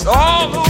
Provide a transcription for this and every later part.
It's all over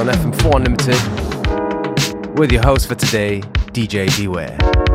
on FM4 Unlimited with your host for today, DJ Beware.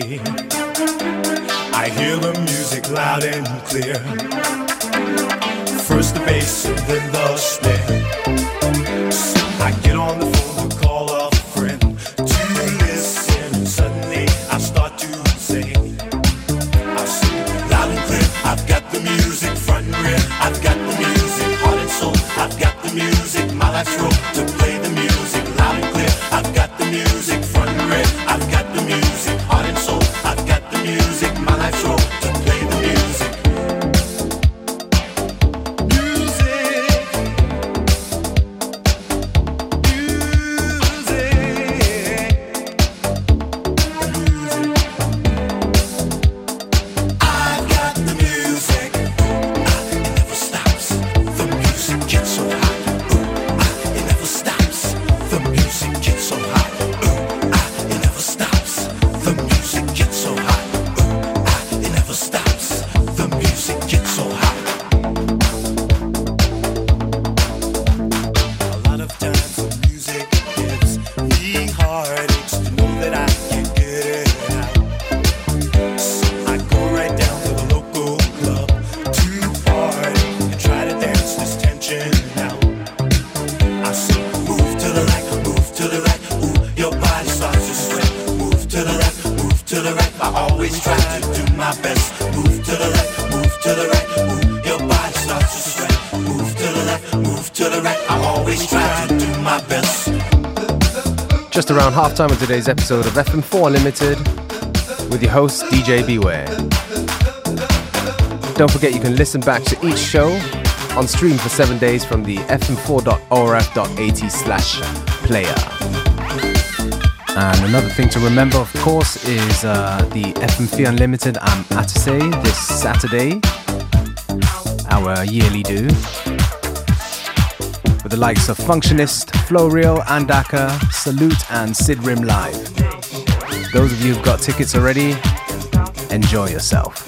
I hear the music loud and clear. Just around halftime of today's episode of FM4 Unlimited with your host, DJ Beware. Don't forget you can listen back to each show on stream for seven days from the fm4.orf.at slash player. And another thing to remember, of course, is uh, the FM4 Unlimited I'm at Atase this Saturday, our yearly do with the likes of Functionist, Flowreal, Andaka, Salute, and Sid Rim Live. Those of you who've got tickets already, enjoy yourself.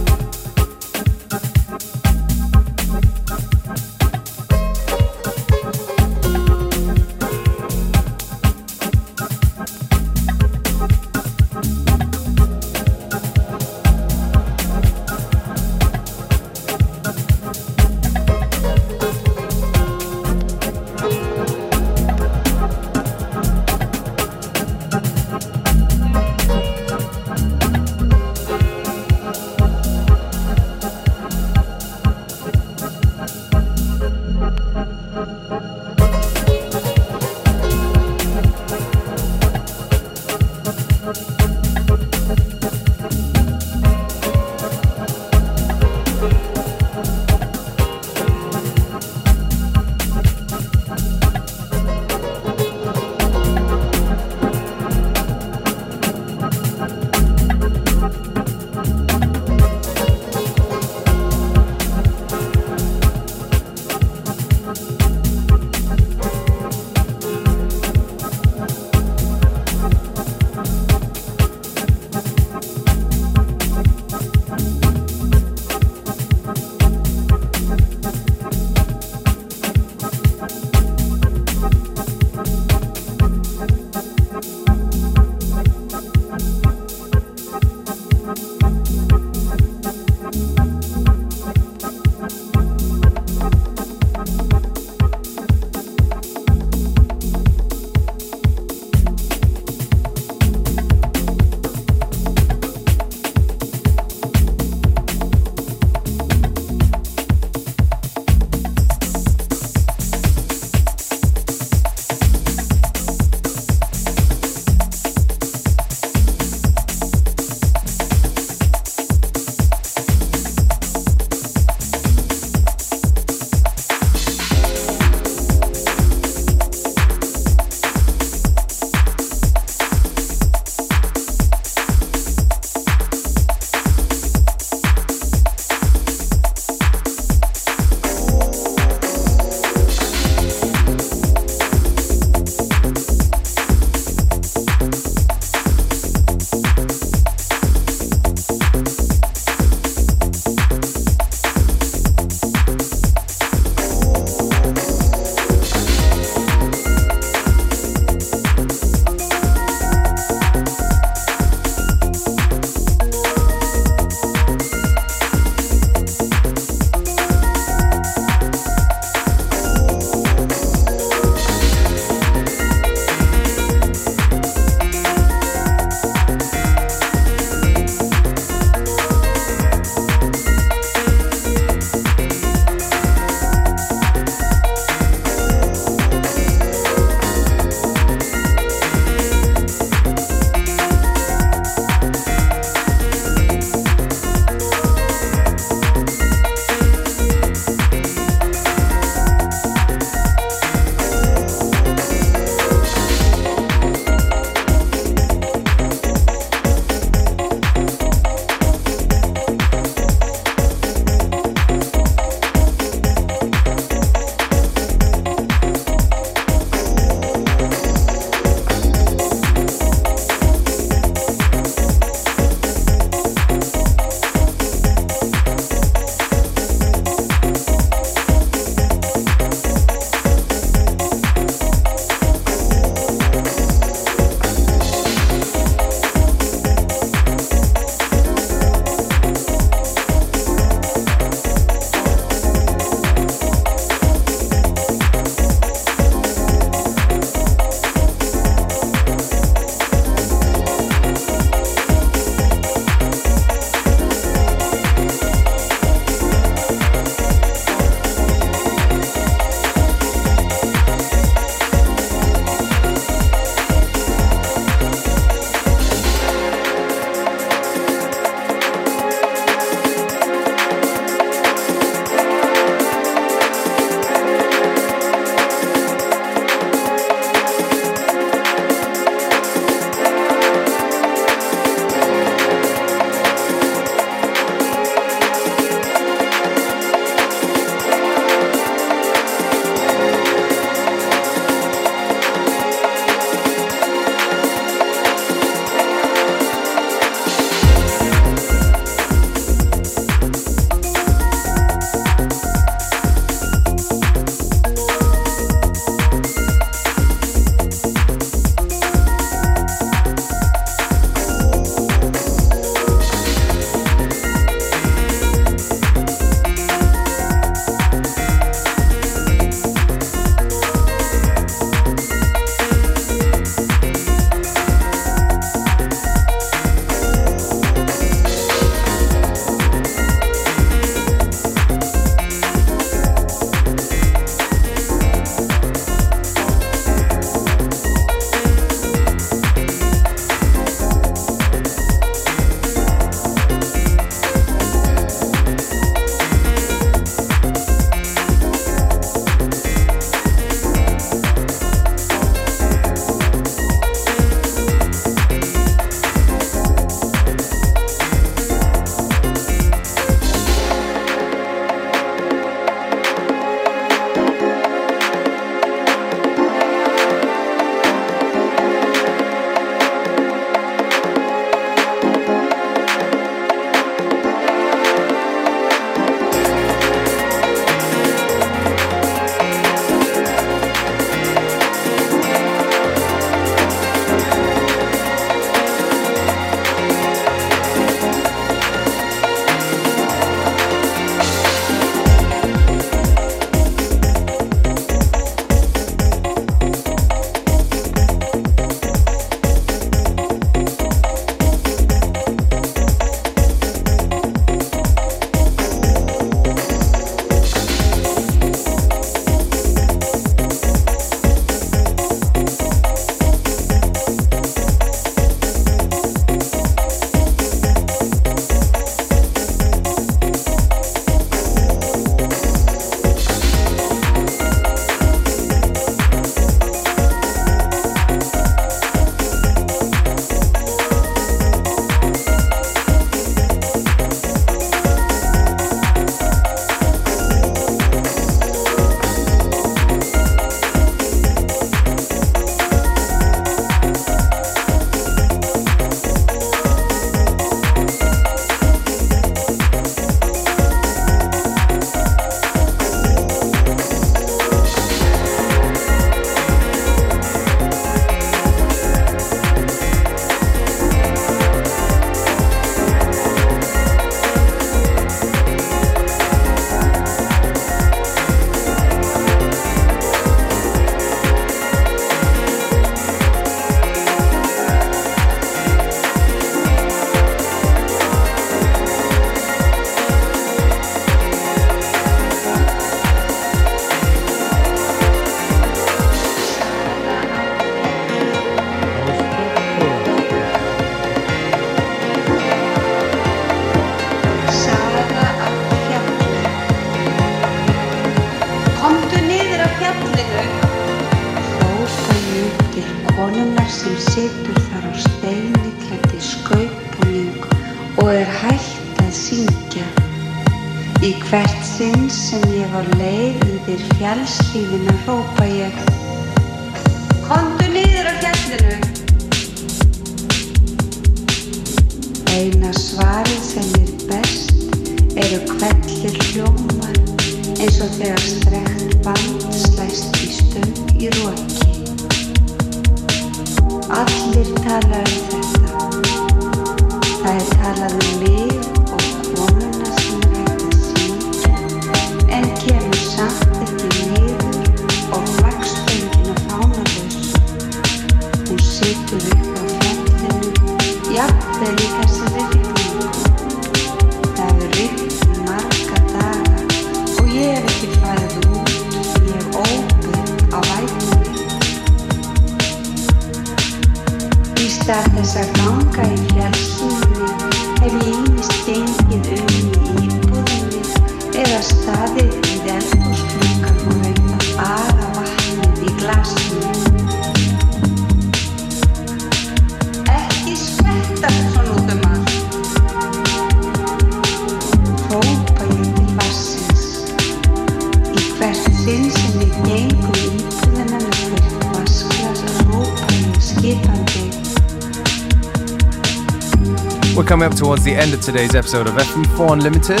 Coming up towards the end of today's episode of FM4 Unlimited.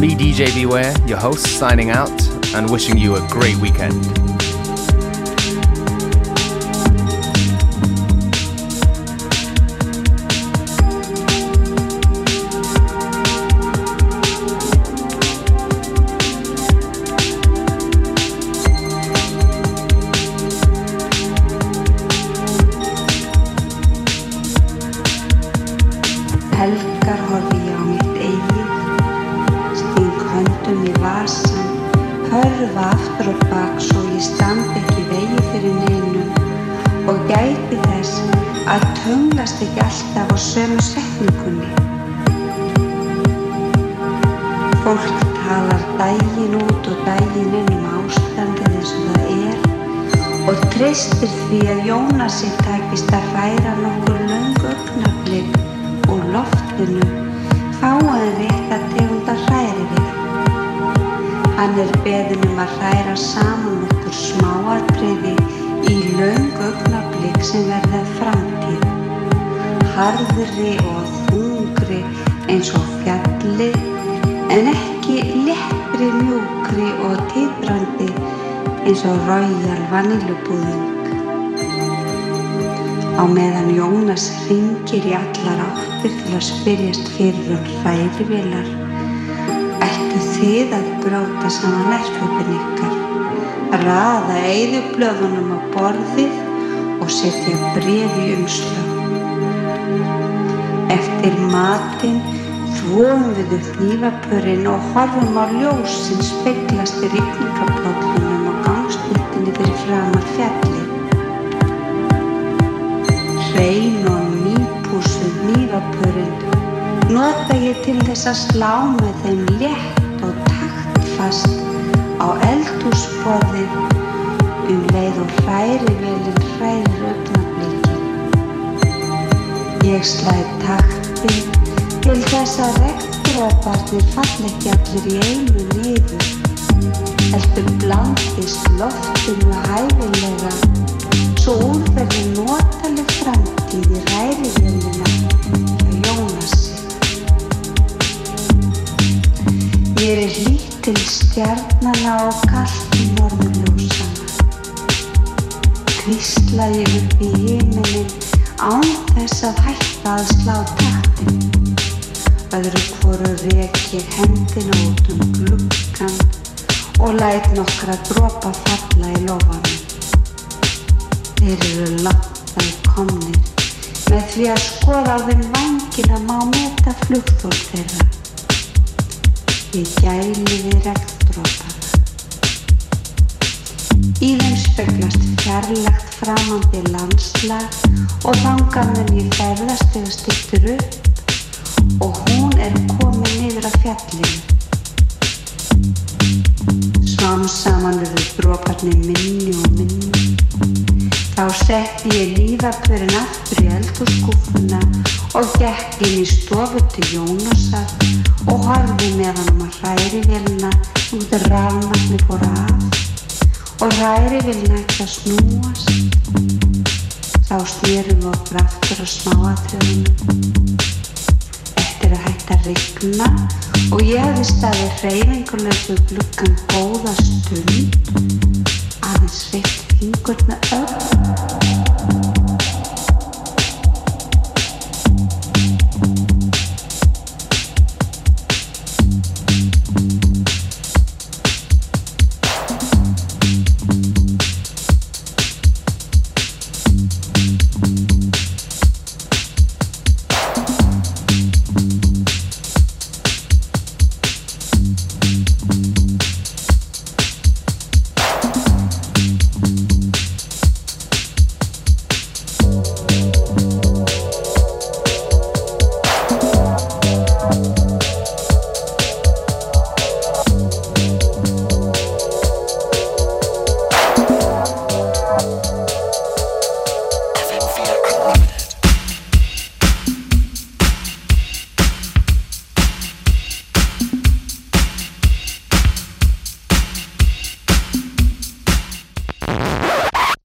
Me, DJ Beware, your host, signing out and wishing you a great weekend. Royal Vanillubúðing. Á meðan Jónas ringir í allar áttir til að spyrjast fyrir um hrærivélar, ættu þið að bróta saman erflöpin ykkar, raða eyðublöðunum á borðið og setja bref í umslag. Eftir matinn þvóum við upp nývapurinn og horfum á ljós sem speglast í fyrir framar fjallið. Hrein og nýpúsuð nývapurinn nota ég til þess að slá með þeim létt og taktfast á eldhúsborðið um leið og hrærivelin hrærir augnablikin. Ég slæði takti til þess að regndróparnir fall ekki allir í einu niður heldur blandist loftinu hæfilega svo úr verði notaleg framtíð í ræðivélina hjá Jónasi. Mér er hlýtt til stjarnana og kallt í norðurljósana. Hvísla ég upp í himinin án þess að hætta að slá taktin. Öðru hvoru rek ég hendina út um gluggan og læt nokkra dropa falla í lofanum. Þeir eru langt að komnir. Með því að skoða á þeim vangina má meta flugþól þeirra. Ég gæli við regndrópana. Í þeim speglast fjarlægt framandi landslag og þangað mun ég ferðast þegar styrtur upp og hún er komin niður af fjallinu. Smám saman verður droparnir minni og minni. Þá setti ég lífapörin aftur í eldhússkúfuna og gekk inn í stofu til Jónasar og horfði meðan um að hræri vélina út af rafmagni fór af og hræri vélina ekki að snúast. Þá snýrum við okkur aftur á smáatriðinu. Eftir að rigna og ég hefði staðið hreyfingulegs við gluggan góða stund aðeins reitt fingur með öll